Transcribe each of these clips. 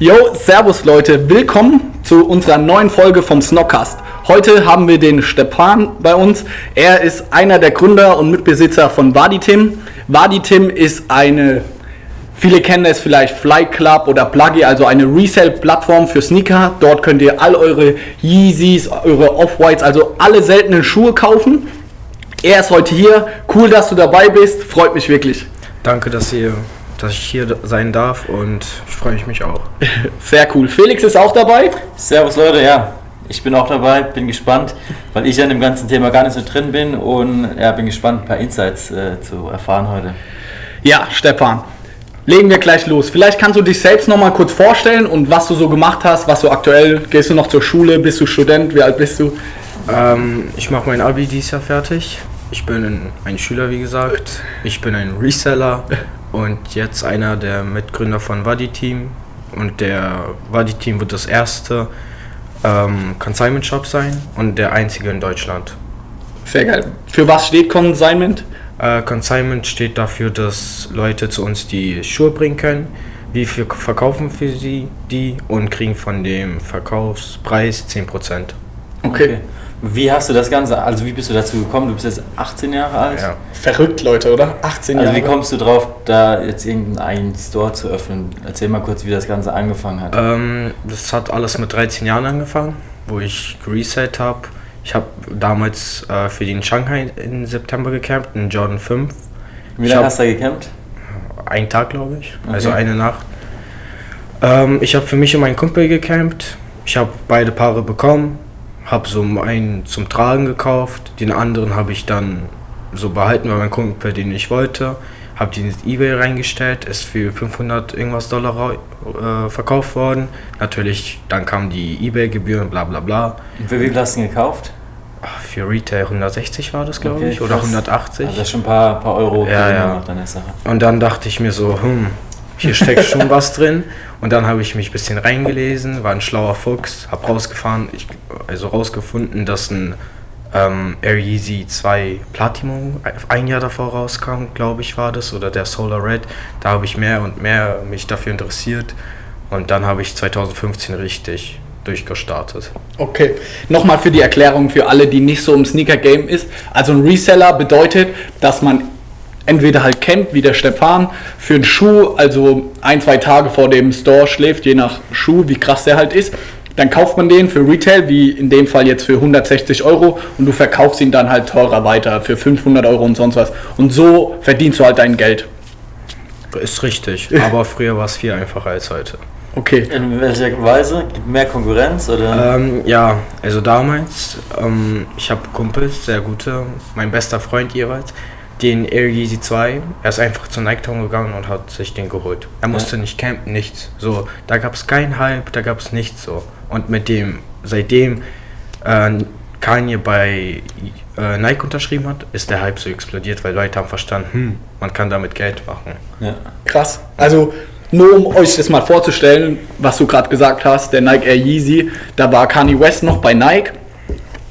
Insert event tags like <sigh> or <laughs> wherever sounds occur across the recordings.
Yo, Servus Leute, willkommen zu unserer neuen Folge vom Snockcast. Heute haben wir den Stepan bei uns. Er ist einer der Gründer und Mitbesitzer von Vaditim. Vaditim ist eine, viele kennen es vielleicht Fly Club oder Pluggy, also eine Resale-Plattform für Sneaker. Dort könnt ihr all eure Yeezys, eure Off-Whites, also alle seltenen Schuhe kaufen. Er ist heute hier. Cool, dass du dabei bist. Freut mich wirklich. Danke, dass ihr dass ich hier sein darf und ich freue mich auch. <laughs> Sehr cool. Felix ist auch dabei. Servus Leute, ja. Ich bin auch dabei, bin gespannt, weil ich ja in dem ganzen Thema gar nicht so drin bin und ja, bin gespannt, ein paar Insights äh, zu erfahren heute. Ja, Stefan, legen wir gleich los. Vielleicht kannst du dich selbst noch mal kurz vorstellen und was du so gemacht hast, was du aktuell, gehst du noch zur Schule, bist du Student, wie alt bist du? Ähm, ich mache mein Abi dieses Jahr fertig. Ich bin ein Schüler, wie gesagt. Ich bin ein Reseller und jetzt einer der Mitgründer von Wadi Team. Und der Wadi Team wird das erste ähm, Consignment Shop sein und der einzige in Deutschland. Sehr geil. Für was steht Consignment? Äh, Consignment steht dafür, dass Leute zu uns die Schuhe bringen können. Wir verkaufen für sie die und kriegen von dem Verkaufspreis 10%. Okay. okay. Wie hast du das Ganze, also wie bist du dazu gekommen? Du bist jetzt 18 Jahre alt? Ja. Verrückt, Leute, oder? 18 also Jahre. wie kommst du drauf, da jetzt irgendeinen Store zu öffnen? Erzähl mal kurz, wie das Ganze angefangen hat. Ähm, das hat alles mit 13 Jahren angefangen, wo ich gereset habe. Ich habe damals äh, für den Shanghai im September gecampt, in Jordan 5. Wie lange hast du da gecampt? Einen Tag, glaube ich. Also okay. Also eine Nacht. Ähm, ich habe für mich und meinen Kumpel gecampt. Ich habe beide Paare bekommen habe so einen zum Tragen gekauft, den anderen habe ich dann so behalten, weil mein Kumpel den ich wollte. Habe den ins Ebay reingestellt, ist für 500 irgendwas Dollar äh, verkauft worden. Natürlich, dann kamen die Ebay-Gebühren, bla bla bla. Und für wie viel hast du ihn gekauft? Für Retail 160 war das, glaube okay, ich, oder 180. Also das ist schon ein paar, paar Euro ja, ja. deine Sache. Und dann dachte ich mir so, hm, hier steckt schon was drin. Und dann habe ich mich ein bisschen reingelesen, war ein schlauer Fuchs, habe rausgefahren, ich, also rausgefunden, dass ein ähm, Air Yeezy 2 Platinum ein Jahr davor rauskam, glaube ich, war das, oder der Solar Red. Da habe ich mehr und mehr mich dafür interessiert. Und dann habe ich 2015 richtig durchgestartet. Okay, nochmal für die Erklärung für alle, die nicht so im Sneaker-Game ist. Also ein Reseller bedeutet, dass man entweder halt campt, wie der Stefan, für einen Schuh, also ein, zwei Tage vor dem Store schläft, je nach Schuh, wie krass der halt ist. Dann kauft man den für Retail, wie in dem Fall jetzt für 160 Euro und du verkaufst ihn dann halt teurer weiter für 500 Euro und sonst was. Und so verdienst du halt dein Geld. Ist richtig, <laughs> aber früher war es viel einfacher als heute. Okay. In welcher Weise? Gibt mehr Konkurrenz oder? Ähm, ja, also damals, ähm, ich habe Kumpels, sehr gute, mein bester Freund jeweils, den Air Yeezy 2. Er ist einfach zu Nike Town gegangen und hat sich den geholt. Er musste ja. nicht campen, nichts. So, da gab es keinen Hype, da gab es nichts so. Und mit dem, seitdem äh, Kanye bei äh, Nike unterschrieben hat, ist der Hype so explodiert, weil Leute haben verstanden, hm, man kann damit Geld machen. Ja. Krass. Also nur um euch das mal vorzustellen, was du gerade gesagt hast, der Nike Air Yeezy, da war Kanye West noch bei Nike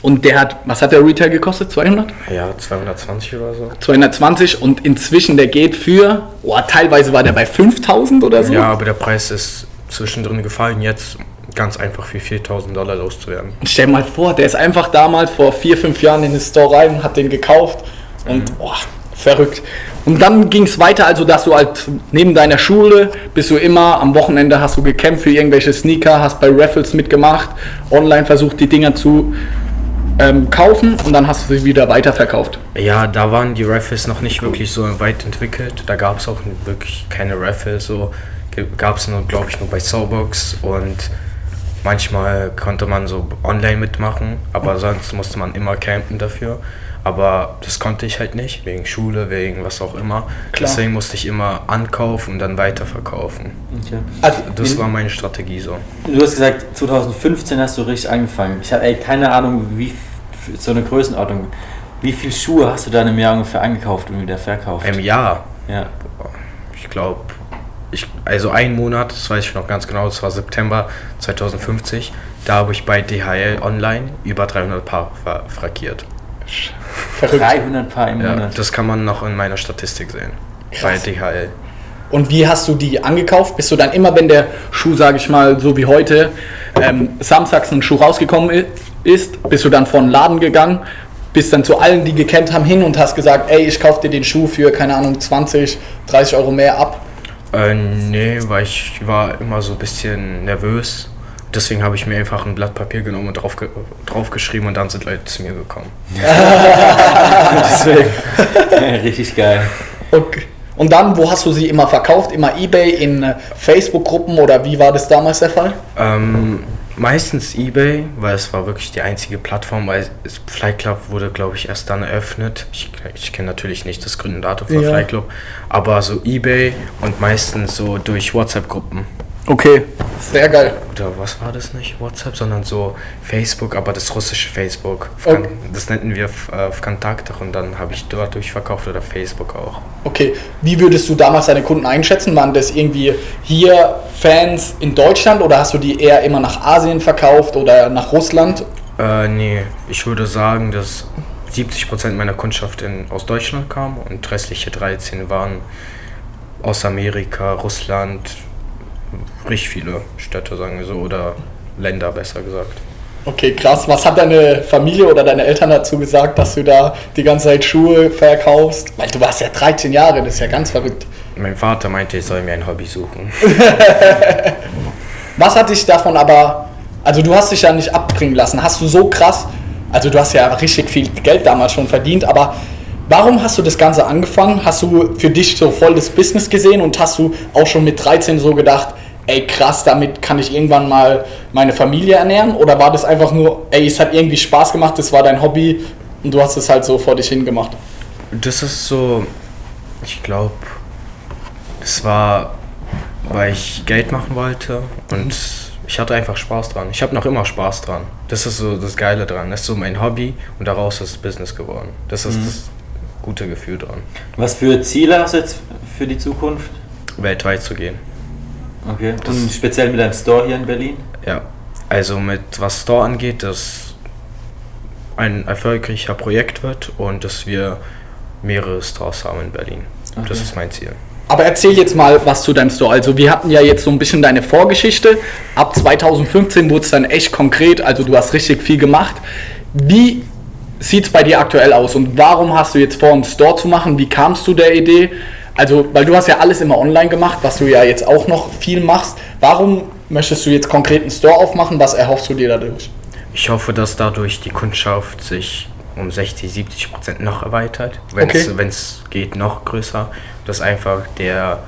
und der hat, was hat der Retail gekostet? 200? Ja, 220 oder so. 220 und inzwischen der geht für, oh, teilweise war der bei 5000 oder so. Ja, aber der Preis ist zwischendrin gefallen, jetzt ganz einfach für 4000 Dollar loszuwerden. Stell dir mal vor, der ist einfach damals vor 4, 5 Jahren in den Store rein, hat den gekauft und mhm. oh, verrückt. Und dann ging es weiter, also dass du halt neben deiner Schule bist du immer am Wochenende hast du gekämpft für irgendwelche Sneaker, hast bei Raffles mitgemacht, online versucht die Dinger zu ähm, kaufen und dann hast du sie wieder weiterverkauft. Ja, da waren die Raffles noch nicht wirklich so weit entwickelt. Da gab es auch wirklich keine Raffles. So gab es nur, glaube ich, nur bei Soulbox und manchmal konnte man so online mitmachen, aber sonst musste man immer campen dafür. Aber das konnte ich halt nicht, wegen Schule, wegen was auch immer. Klar. Deswegen musste ich immer ankaufen und dann weiterverkaufen. Okay. Also, das war meine Strategie so. Du hast gesagt, 2015 hast du richtig angefangen. Ich habe keine Ahnung, wie so eine Größenordnung. Wie viele Schuhe hast du dann im Jahr ungefähr angekauft und wieder verkauft? Im Jahr? Ja. Ich glaube, ich, also ein Monat, das weiß ich noch ganz genau, das war September 2050. Da habe ich bei DHL online über 300 Paar frankiert. Verrückt. 300 Paar im Monat. Ja, das kann man noch in meiner Statistik sehen. Krass. Bei DHL. Und wie hast du die angekauft? Bist du dann immer, wenn der Schuh, sage ich mal, so wie heute, ähm, samstags ein Schuh rausgekommen ist, bist du dann vor den Laden gegangen, bist dann zu allen, die gekannt haben, hin und hast gesagt, ey, ich kaufe dir den Schuh für, keine Ahnung, 20, 30 Euro mehr ab? Äh, nee, weil ich war immer so ein bisschen nervös. Deswegen habe ich mir einfach ein Blatt Papier genommen und drauf, ge drauf geschrieben und dann sind Leute zu mir gekommen. <laughs> Deswegen. Richtig geil. Okay. Und dann, wo hast du sie immer verkauft? Immer Ebay, in äh, Facebook-Gruppen oder wie war das damals der Fall? Ähm, meistens eBay, weil es war wirklich die einzige Plattform, weil es, Flight Club wurde, glaube ich, erst dann eröffnet. Ich, ich kenne natürlich nicht das Gründendatum von Ja. Flight Club, aber so eBay und meistens so durch WhatsApp-Gruppen. Okay, sehr geil. Oder was war das nicht? WhatsApp, sondern so Facebook, aber das russische Facebook. Okay. Das nannten wir äh, Vkontakte und dann habe ich dort durchverkauft oder Facebook auch. Okay, wie würdest du damals deine Kunden einschätzen? Waren das irgendwie hier Fans in Deutschland oder hast du die eher immer nach Asien verkauft oder nach Russland? Äh, nee, ich würde sagen, dass 70% meiner Kundschaft in, aus Deutschland kam und restliche 13 waren aus Amerika, Russland, richtig viele Städte, sagen wir so, oder Länder besser gesagt. Okay, krass. Was hat deine Familie oder deine Eltern dazu gesagt, dass du da die ganze Zeit Schuhe verkaufst? Weil du warst ja 13 Jahre, das ist ja ganz verrückt. Mein Vater meinte, ich soll mir ein Hobby suchen. <laughs> Was hat dich davon aber, also du hast dich ja nicht abbringen lassen, hast du so krass, also du hast ja richtig viel Geld damals schon verdient, aber warum hast du das Ganze angefangen? Hast du für dich so voll das Business gesehen und hast du auch schon mit 13 so gedacht, ey krass, damit kann ich irgendwann mal meine Familie ernähren? Oder war das einfach nur, ey, es hat irgendwie Spaß gemacht, das war dein Hobby und du hast es halt so vor dich hingemacht? Das ist so, ich glaube, das war, weil ich Geld machen wollte und ich hatte einfach Spaß dran. Ich habe noch immer Spaß dran. Das ist so das Geile dran. Das ist so mein Hobby und daraus ist Business geworden. Das ist das gute Gefühl dran, Was für Ziele hast du jetzt für die Zukunft? weltweit zu gehen. Okay. Und speziell mit deinem Store hier in Berlin? Ja, also mit was Store angeht, dass ein erfolgreicher Projekt wird und dass wir mehrere Stores haben in Berlin. Das Okay. ist mein Ziel. Aber erzähl jetzt mal was zu deinem Store. Also wir hatten ja jetzt so ein bisschen deine Vorgeschichte. Ab 2015 wurde es dann echt konkret, also du hast richtig viel gemacht. Wie sieht es bei dir aktuell aus und warum hast du jetzt vor, einen Store zu machen? Wie kamst du der Idee? Also, weil du hast ja alles immer online gemacht, was du ja jetzt auch noch viel machst. Warum möchtest du jetzt konkret einen Store aufmachen? Was erhoffst du dir dadurch? Ich hoffe, dass dadurch die Kundschaft sich um 60, 70 Prozent noch erweitert. Wenn Okay. es geht, noch größer. Dass einfach der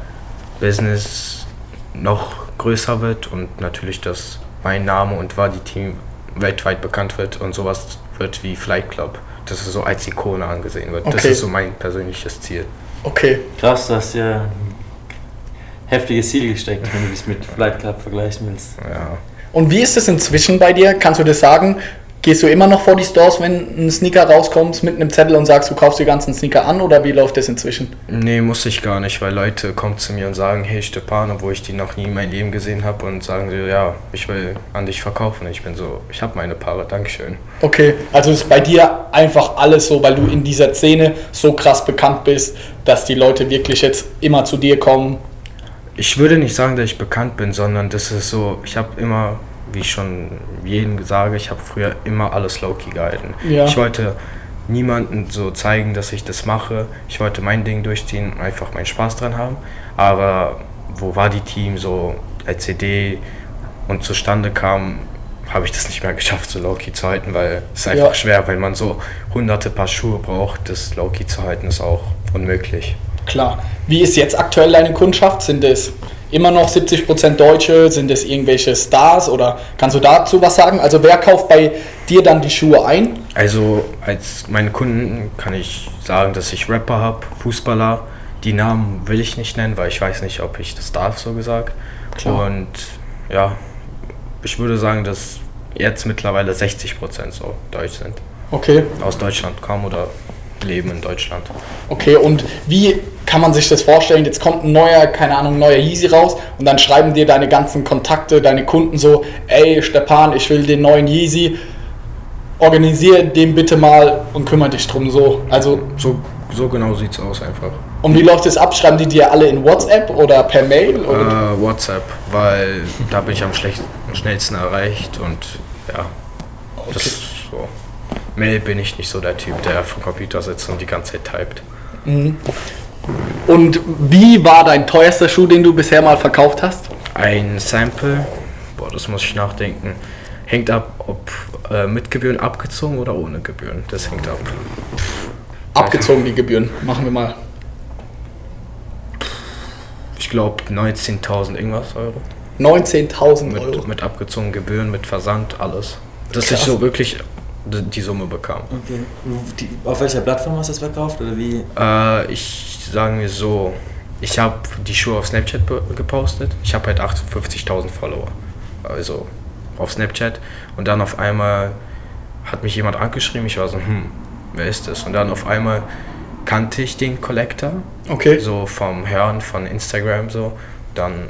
Business noch größer wird und natürlich, dass mein Name und Wadi-Team weltweit bekannt wird und sowas wird wie Flight Club. Dass es so als Ikone angesehen wird. Das Okay. ist so mein persönliches Ziel. Okay. Krass, du hast ja ein heftiges Ziel gesteckt, wenn du das mit Flight Club vergleichen willst. Ja. Und wie ist es inzwischen bei dir? Kannst du das sagen? Gehst du immer noch vor die Stores, wenn ein Sneaker rauskommt, mit einem Zettel und sagst, du kaufst die ganzen Sneaker an oder wie läuft das inzwischen? Nee, muss ich gar nicht, weil Leute kommen zu mir und sagen, hey Stepan, obwohl ich die noch nie in meinem Leben gesehen habe und sagen so, ja, ich will an dich verkaufen. Ich bin so, ich habe meine Paare, Dankeschön. Okay, also ist bei dir einfach alles so, weil du in dieser Szene so krass bekannt bist, dass die Leute wirklich jetzt immer zu dir kommen. Ich würde nicht sagen, dass ich bekannt bin, sondern das ist so, ich habe immer, wie ich schon jedem sage, ich habe früher immer alles low-key gehalten. Ja. Ich wollte niemandem so zeigen, dass ich das mache. Ich wollte mein Ding durchziehen und einfach meinen Spaß dran haben. Aber wo war die Team so als CD und zustande kam, habe ich das nicht mehr geschafft, so low-key zu halten, weil es ist einfach Ja. schwer, weil man so hunderte Paar Schuhe braucht, das low-key zu halten, ist auch unmöglich. Klar. Wie ist jetzt aktuell deine Kundschaft? Sind es immer noch 70% Deutsche? Sind es irgendwelche Stars? Oder kannst du dazu was sagen? Also wer kauft bei dir dann die Schuhe ein? Also als meine Kunden kann ich sagen, dass ich Rapper habe, Fußballer. Die Namen will ich nicht nennen, weil ich weiß nicht, ob ich das darf, so gesagt. Klar. Und ja, ich würde sagen, dass jetzt mittlerweile 60% so deutsch sind. Okay. Aus Deutschland kommen oder leben in Deutschland. Okay, und wie kann man sich das vorstellen? Jetzt kommt ein neuer, keine Ahnung, neuer Yeezy raus und dann schreiben dir deine ganzen Kontakte, deine Kunden so, ey Stepan, ich will den neuen Yeezy, organisier den bitte mal und kümmere dich drum so. Also, So, so genau sieht's aus einfach. Und wie läuft das ab? Schreiben die dir alle in WhatsApp oder per Mail? Oder? Äh, WhatsApp, weil da bin ich am schnellsten erreicht und ja, das Okay. ist so. Mail bin ich nicht so der Typ, der vom Computer sitzt und die ganze Zeit typt. Und wie war dein teuerster Schuh, den du bisher mal verkauft hast? Ein Sample, boah, das muss ich nachdenken. Hängt ab, ob äh, mit Gebühren abgezogen oder ohne Gebühren. Das hängt ab. Abgezogen die Gebühren. Machen wir mal. Ich glaube 19.000 irgendwas Euro. 19.000 Euro. Mit, mit abgezogenen Gebühren, mit Versand, alles. Dass ich Krass. so wirklich die, die Summe bekam. Okay. Die, auf welcher Plattform hast du das verkauft oder wie? Äh, ich sagen wir so, ich habe die Schuhe auf Snapchat gepostet. Ich habe halt 58.000 Follower. Also auf Snapchat. Und dann auf einmal hat mich jemand angeschrieben. Ich war so, hm, wer ist das? Und dann auf einmal kannte ich den Collector. Okay. So vom Hören von Instagram so. Dann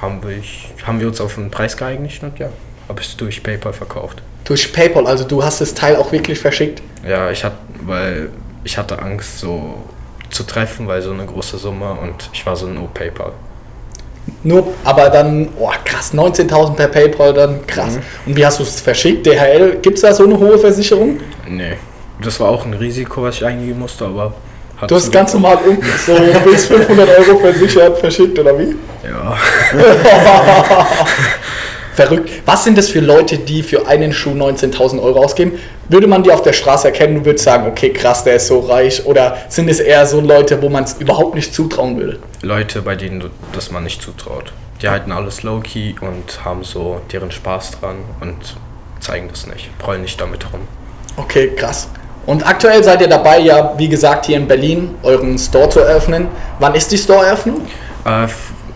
haben wir, haben wir uns auf einen Preis geeinigt und ja, habe ich es durch PayPal verkauft. Durch PayPal, also du hast das Teil auch wirklich verschickt. Ja, ich hatte, weil ich hatte Angst, so zu treffen, weil so eine große Summe und ich war so no PayPal. Nur, aber dann, oh krass, 19.000 per PayPal, dann krass. Mhm. Und wie hast du es verschickt? DHL, gibt es da so eine hohe Versicherung? Nee, das war auch ein Risiko, was ich eingehen musste, aber Du hast ganz normal so <laughs> bis 500 Euro versichert verschickt, oder wie? Ja, <laughs> <laughs> Verrückt. Was sind das für Leute, die für einen Schuh 19.000 Euro ausgeben? Würde man die auf der Straße erkennen und würde sagen, okay, krass, der ist so reich? Oder sind es eher so Leute, wo man es überhaupt nicht zutrauen würde? Leute, bei denen du, das man nicht zutraut. Die halten alles low-key und haben so deren Spaß dran und zeigen das nicht, prollen nicht damit rum. Okay, krass. Und aktuell seid ihr dabei, ja, wie gesagt, hier in Berlin euren Store zu eröffnen. Wann ist die Store-Eröffnung? Äh,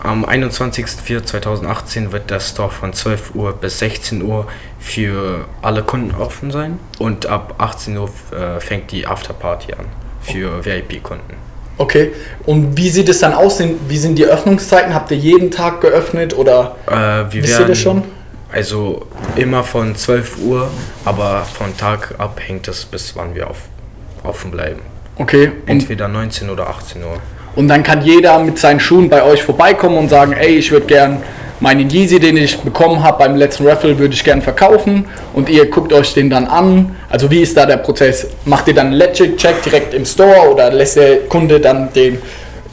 am 21.04.2018 wird der Store von 12 Uhr bis 16 Uhr für alle Kunden offen sein und ab 18 Uhr äh, fängt die Afterparty an für VIP-Kunden. Okay. Und wie sieht es dann aus? Wie sind die Öffnungszeiten? Habt ihr jeden Tag geöffnet oder Äh, wisst ihr das schon? also immer von 12 Uhr, aber von Tag ab hängt es bis wann wir auf, offen bleiben. Okay. Entweder 19 oder 18 Uhr. Und dann kann jeder mit seinen Schuhen bei euch vorbeikommen und sagen, ey, ich würde gern meinen Yeezy, den ich bekommen habe beim letzten Raffle, würde ich gern verkaufen. Und ihr guckt euch den dann an. Also wie ist da der Prozess? Macht ihr dann einen Legit-Check direkt im Store oder lässt der Kunde dann den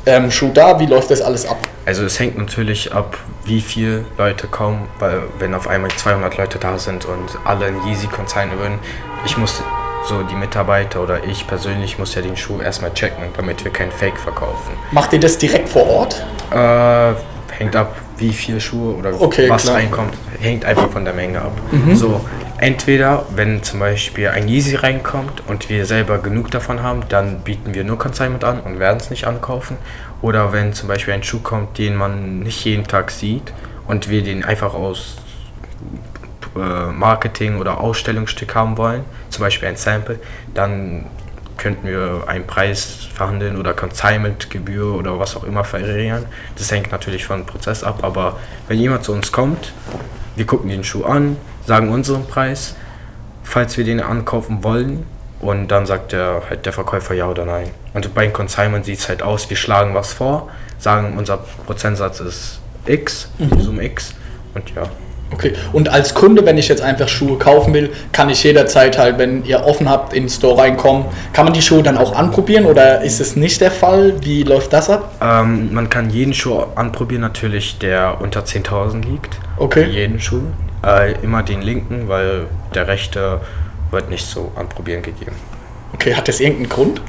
ähm, Schuh da? Wie läuft das alles ab? Also es hängt natürlich ab, wie viele Leute kommen, weil wenn auf einmal 200 Leute da sind und alle in Yeezy consignen würden, ich muss so die Mitarbeiter oder ich persönlich muss ja den Schuh erstmal checken, damit wir keinen Fake verkaufen. Macht ihr das direkt vor Ort? Äh, hängt ab, wie viele Schuhe oder Okay, was klar. reinkommt, hängt einfach von der Menge ab. So, entweder wenn zum Beispiel ein Yeezy reinkommt und wir selber genug davon haben, dann bieten wir nur Consignment an und werden es nicht ankaufen. Oder wenn zum Beispiel ein Schuh kommt, den man nicht jeden Tag sieht und wir den einfach aus Marketing oder Ausstellungsstück haben wollen, zum Beispiel ein Sample, dann könnten wir einen Preis verhandeln oder Consignment-Gebühr oder was auch immer verringern. Das hängt natürlich vom Prozess ab, aber wenn jemand zu uns kommt, wir gucken den Schuh an, sagen unseren Preis, falls wir den ankaufen wollen und dann sagt der, halt der Verkäufer ja oder nein. Und bei Consignment sieht es halt aus, wir schlagen was vor, sagen unser Prozentsatz ist X, die Summe X und ja. Okay. Und als Kunde, wenn ich jetzt einfach Schuhe kaufen will, kann ich jederzeit halt, wenn ihr offen habt, in den Store reinkommen. Kann man die Schuhe dann auch anprobieren oder ist es nicht der Fall? Wie läuft das ab? Ähm, man kann jeden Schuh anprobieren, natürlich, der unter 10.000 liegt. Okay. Jeden Schuh. Äh, immer den linken, weil der rechte wird nicht so anprobieren gegeben. Okay, hat das irgendeinen Grund?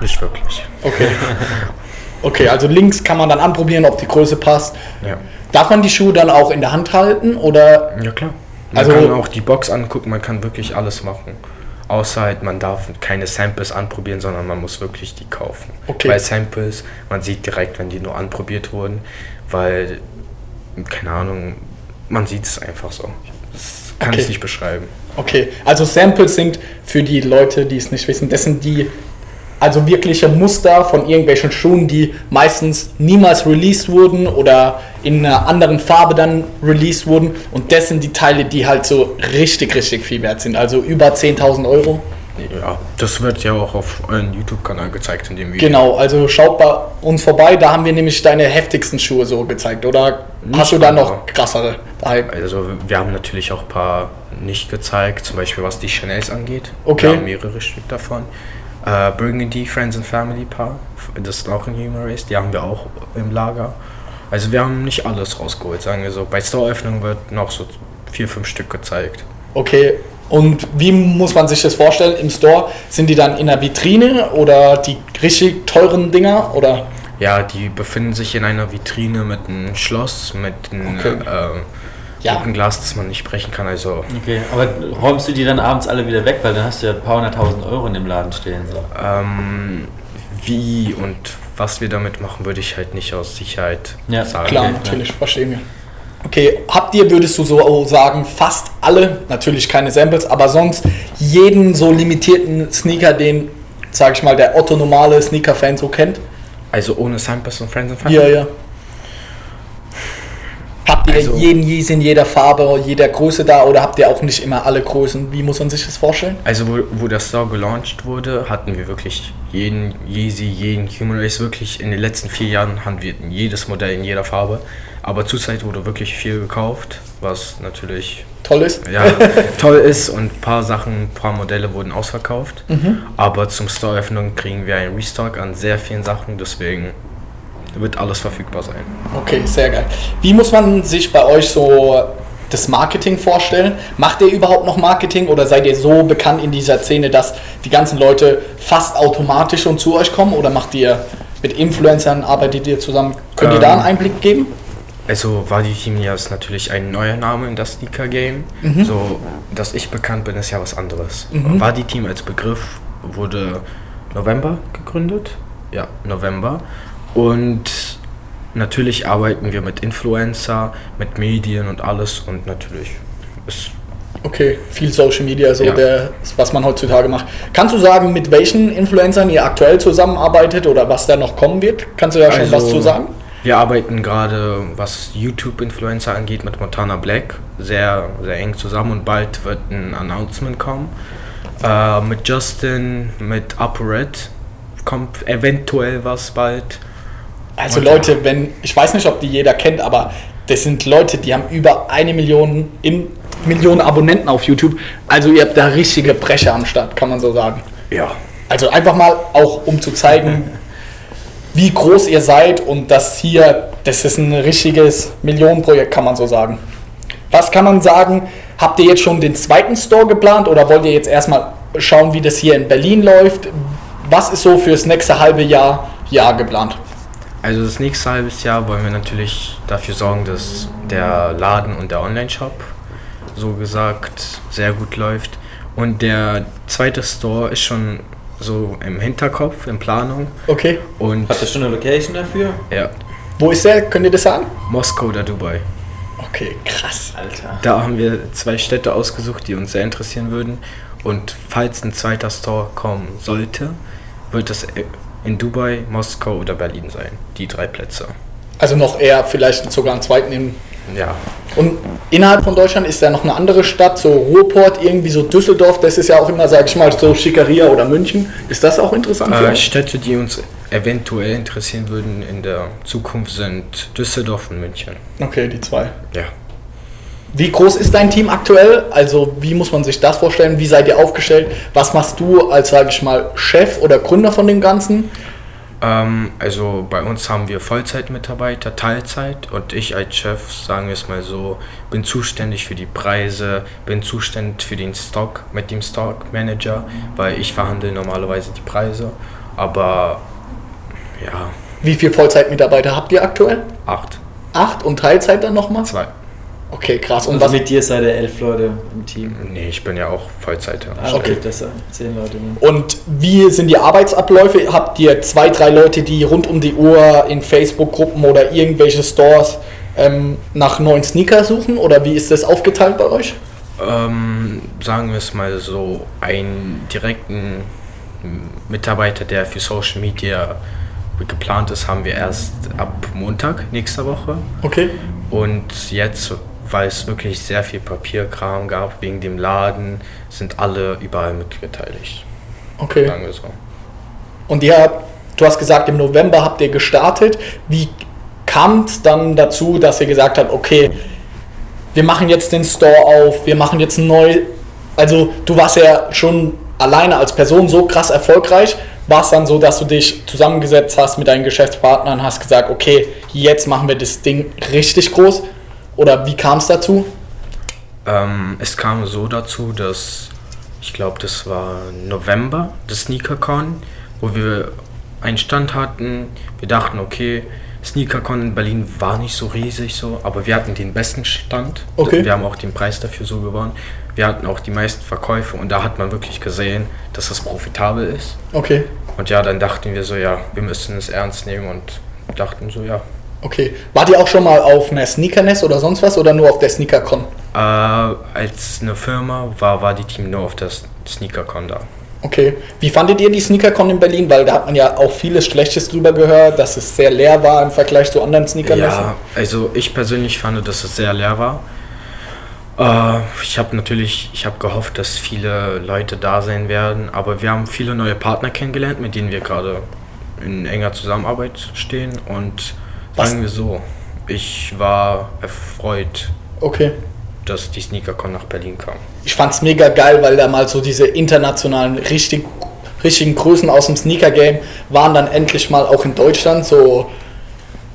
Nicht wirklich. Okay. <laughs> Okay, also links kann man dann anprobieren, ob die Größe passt. Ja. Darf man die Schuhe dann auch in der Hand halten oder? Ja klar. Man Also- kann auch die Box angucken, man kann wirklich alles machen. Außer halt, man darf keine Samples anprobieren, sondern man muss wirklich die kaufen. Okay. Bei Samples, man sieht direkt, wenn die nur anprobiert wurden, weil, keine Ahnung, man sieht es einfach so. Das kann Okay. ich nicht beschreiben. Okay, also Samples sind für die Leute, die es nicht wissen, das sind die, also wirkliche Muster von irgendwelchen Schuhen, die meistens niemals released wurden oder in einer anderen Farbe dann released wurden. Und das sind die Teile, die halt so richtig, richtig viel wert sind. Also über 10.000 Euro. Ja, das wird ja auch auf euren YouTube-Kanal gezeigt in dem Video. Genau, also schaut bei uns vorbei, da haben wir nämlich deine heftigsten Schuhe so gezeigt. Oder hast du da noch krassere? Also wir haben natürlich auch ein paar nicht gezeigt, zum Beispiel was die Chanels angeht. Okay. Wir haben mehrere Stück davon. Äh, Burgundy Friends and Family Paar, das ist auch ein Human Race, die haben wir auch im Lager. Also wir haben nicht alles rausgeholt, sagen wir so. Bei Storeöffnung wird noch so vier, fünf Stück gezeigt. Okay. Und wie muss man sich das vorstellen im Store? Sind die dann in der Vitrine oder die richtig teuren Dinger? Oder? Ja, die befinden sich in einer Vitrine mit einem Schloss, mit einem, Okay. ähm, Ja. Glas, das man nicht brechen kann. Also Okay, aber räumst du die dann abends alle wieder weg, weil dann hast du ja ein paar hunderttausend Euro in dem Laden stehen. So. ähm, wie und was wir damit machen, würde ich halt nicht aus Sicherheit Ja, sagen. Klar, natürlich, verstehen wir. Okay, habt ihr, würdest du so sagen, fast alle, natürlich keine Samples, aber sonst jeden so limitierten Sneaker, den, sag ich mal, der Otto normale Sneaker-Fan so kennt? Also ohne Samples und Friends and Family? Ja, ja. Habt ihr Also- jeden Yeezy in jeder Farbe, jeder Größe da oder habt ihr auch nicht immer alle Größen? Wie muss man sich das vorstellen? Also wo, wo der Store gelauncht wurde, hatten wir wirklich jeden Yeezy, jeden Human Race, wirklich in den letzten vier Jahren haben wir jedes Modell in jeder Farbe. Aber zurzeit wurde wirklich viel gekauft, was natürlich Toll ist? ja, <laughs> toll ist und ein paar Sachen, ein paar Modelle wurden ausverkauft. Aber zum Store-Öffnung kriegen wir einen Restock an sehr vielen Sachen, deswegen wird alles verfügbar sein. Okay, sehr geil. Wie muss man sich bei euch so das Marketing vorstellen? Macht ihr überhaupt noch Marketing oder seid ihr so bekannt in dieser Szene, dass die ganzen Leute fast automatisch schon zu euch kommen? Oder macht ihr mit Influencern, arbeitet ihr zusammen? Könnt ihr Ähm, da einen Einblick geben? Also Wadi Kimia ist natürlich ein neuer Name in das Sneaker-Game. So, dass ich bekannt bin, ist ja was anderes. Wadi Team als Begriff wurde November gegründet. Ja, November. Und natürlich arbeiten wir mit Influencer, mit Medien und alles. Und natürlich ist Okay, viel Social Media, so Ja. der, was man heutzutage macht. Kannst du sagen, mit welchen Influencern ihr aktuell zusammenarbeitet oder was da noch kommen wird? Kannst du da schon was Also, zu sagen? Wir arbeiten gerade, was YouTube-Influencer angeht, mit Montana Black sehr, sehr eng zusammen und bald wird ein Announcement kommen. Äh, mit Justin, mit ApoRed kommt eventuell was bald. Also Leute, wenn, ich weiß nicht, ob die jeder kennt, aber das sind Leute, die haben über eine Million, in, Millionen Abonnenten auf YouTube. Also ihr habt da richtige Brecher am Start, kann man so sagen. Ja. Also einfach mal auch, um zu zeigen, <laughs> wie groß ihr seid und dass hier, das ist ein richtiges Millionenprojekt, kann man so sagen. Was kann man sagen? Habt ihr jetzt schon den zweiten Store geplant oder wollt ihr jetzt erstmal schauen, wie das hier in Berlin läuft? Was ist so fürs nächste halbe Jahr, Jahr geplant? Also das nächste halbes Jahr wollen wir natürlich dafür sorgen, dass der Laden und der Online-Shop so gesagt sehr gut läuft. Und der zweite Store ist schon so im Hinterkopf, in Planung. Okay. Und Habt ihr schon eine Location dafür? ja, Wo ist der? Könnt ihr das sagen? Moskau oder Dubai. Okay, krass. Alter. Da haben wir zwei Städte ausgesucht, die uns sehr interessieren würden. Und falls ein zweiter Store kommen sollte, wird es in Dubai, Moskau oder Berlin sein. Die drei Plätze. Also noch eher vielleicht sogar einen zweiten im. Ja, Und innerhalb von Deutschland ist da noch eine andere Stadt, so Ruhrport, irgendwie so Düsseldorf, das ist ja auch immer, sag ich mal, so Schickeria oder München. Ist das auch interessant für äh? Städte, die uns eventuell interessieren würden in der Zukunft, sind Düsseldorf und München. Okay, die zwei. Ja. Wie groß ist dein Team aktuell? Also wie muss man sich das vorstellen? Wie seid ihr aufgestellt? Was machst du als, sage ich mal, Chef oder Gründer von dem Ganzen? Ähm, also bei uns haben wir Vollzeitmitarbeiter, Teilzeit und ich als Chef, sagen wir es mal so, bin zuständig für die Preise, bin zuständig für den Stock mit dem Stock-Manager, weil ich verhandle normalerweise die Preise, aber ja, Wie viele Vollzeitmitarbeiter habt ihr aktuell? acht, Acht und Teilzeit dann nochmal? zwei. Okay, krass. Und Und was, mit dir seid ihr elf Leute im Team. Nee, ich bin ja auch Vollzeit. Ah, Okay. okay, das sind zehn Leute. ne? und wie sind die Arbeitsabläufe? Habt ihr zwei, drei Leute, die rund um die Uhr in Facebook-Gruppen oder irgendwelche Stores ähm, nach neuen Sneakers suchen? Oder wie ist das aufgeteilt bei euch? Ähm, sagen wir es mal so, einen direkten Mitarbeiter, der für Social Media geplant ist, haben wir erst ab Montag nächster Woche. Okay. Und jetzt, weil es wirklich sehr viel Papierkram gab wegen dem Laden, sind alle überall mitbeteiligt. Okay. Sagen wir so. Und ihr habt, du hast gesagt, im November habt ihr gestartet. Wie kam es dann dazu, dass ihr gesagt habt, okay, wir machen jetzt den Store auf, wir machen jetzt neu. Also du warst ja schon alleine als Person so krass erfolgreich. War es dann so, dass du dich zusammengesetzt hast mit deinen Geschäftspartnern, hast gesagt, okay, jetzt machen wir das Ding richtig groß? Oder wie kam es dazu? Ähm, es kam so dazu, dass ich glaube, das war November, das SneakerCon, wo wir einen Stand hatten. Wir dachten, okay, SneakerCon in Berlin war nicht so riesig so, aber wir hatten den besten Stand. Okay. Wir haben auch den Preis dafür so gewonnen. Wir hatten auch die meisten Verkäufe und da hat man wirklich gesehen, dass das profitabel ist. Okay, Und ja, dann dachten wir so, ja, wir müssen es ernst nehmen und dachten so, ja. Okay. Wart ihr auch schon mal auf einer Sneakerness oder sonst was oder nur auf der SneakerCon? Äh, als eine Firma war, war die Team nur auf der SneakerCon da. Okay. Wie fandet ihr die SneakerCon in Berlin? Weil da hat man ja auch vieles Schlechtes drüber gehört, dass es sehr leer war im Vergleich zu anderen Sneakermessen. Ja, also ich persönlich fand, dass es sehr leer war. Äh, ich habe natürlich, ich habe gehofft, dass viele Leute da sein werden, aber wir haben viele neue Partner kennengelernt, mit denen wir gerade in enger Zusammenarbeit stehen und Was- sagen wir so, ich war erfreut, Okay. dass die SneakerCon nach Berlin kam. Ich fand's mega geil, weil da mal so diese internationalen, richtig, richtigen Größen aus dem Sneaker-Game waren dann endlich mal auch in Deutschland. So,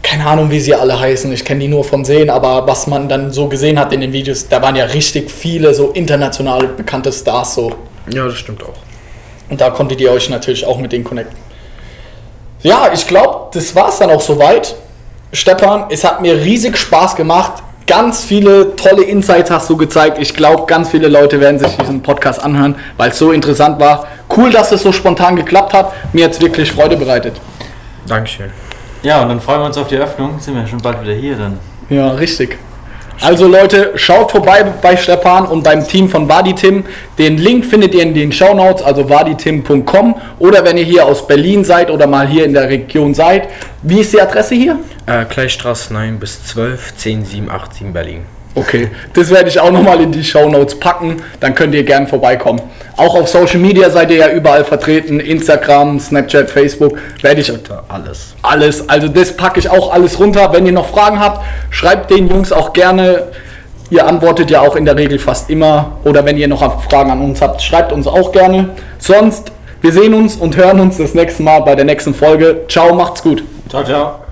keine Ahnung, wie sie alle heißen. Ich kenne die nur vom Sehen, aber was man dann so gesehen hat in den Videos, da waren ja richtig viele so internationale bekannte Stars so. Ja, das stimmt auch. Und da konntet ihr euch natürlich auch mit denen connecten. Ja, ich glaube, das war's dann auch soweit. Stefan, es hat mir riesig Spaß gemacht. Ganz viele tolle Insights hast du gezeigt. Ich glaube, ganz viele Leute werden sich diesen Podcast anhören, weil es so interessant war. Cool, dass es so spontan geklappt hat. Mir hat es wirklich Freude bereitet. Dankeschön. Ja, und dann freuen wir uns auf die Öffnung. Sind wir schon bald wieder hier dann. Ja, richtig. Also Leute, schaut vorbei bei Stefan und beim Team von Vaditim. Den Link findet ihr in den Shownotes, also vaditim.com. Oder wenn ihr hier aus Berlin seid oder mal hier in der Region seid. Wie ist die Adresse hier? Äh, Kleistraße 9 bis 12, 10787 Berlin. Okay, das werde ich auch nochmal in die Shownotes packen. Dann könnt ihr gern vorbeikommen. Auch auf Social Media seid ihr ja überall vertreten. Instagram, Snapchat, Facebook. Werde ich Twitter, alles. alles. Also das packe ich auch alles runter. Wenn ihr noch Fragen habt, schreibt den Jungs auch gerne. Ihr antwortet ja auch in der Regel fast immer. Oder wenn ihr noch Fragen an uns habt, schreibt uns auch gerne. Sonst, wir sehen uns und hören uns das nächste Mal bei der nächsten Folge. Ciao, macht's gut. Ciao, ciao.